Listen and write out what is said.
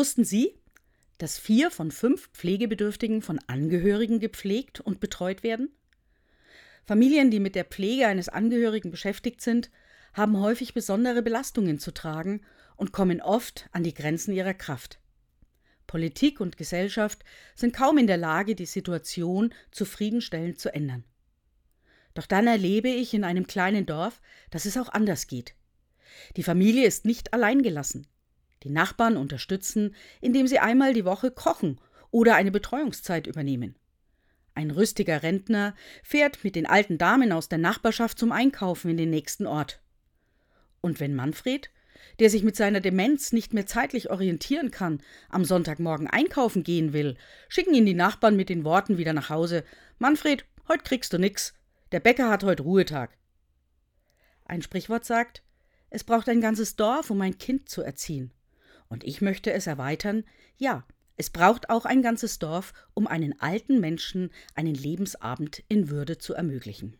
Wussten Sie, dass vier von fünf Pflegebedürftigen von Angehörigen gepflegt und betreut werden? Familien, die mit der Pflege eines Angehörigen beschäftigt sind, haben häufig besondere Belastungen zu tragen und kommen oft an die Grenzen ihrer Kraft. Politik und Gesellschaft sind kaum in der Lage, die Situation zufriedenstellend zu ändern. Doch dann erlebe ich in einem kleinen Dorf, dass es auch anders geht. Die Familie ist nicht alleingelassen. Die Nachbarn unterstützen, indem sie einmal die Woche kochen oder eine Betreuungszeit übernehmen. Ein rüstiger Rentner fährt mit den alten Damen aus der Nachbarschaft zum Einkaufen in den nächsten Ort. Und wenn Manfred, der sich mit seiner Demenz nicht mehr zeitlich orientieren kann, am Sonntagmorgen einkaufen gehen will, schicken ihn die Nachbarn mit den Worten wieder nach Hause: Manfred, heute kriegst du nix. Der Bäcker hat heute Ruhetag. Ein Sprichwort sagt, es braucht ein ganzes Dorf, um ein Kind zu erziehen. Und ich möchte es erweitern, ja, es braucht auch ein ganzes Dorf, um einen alten Menschen einen Lebensabend in Würde zu ermöglichen.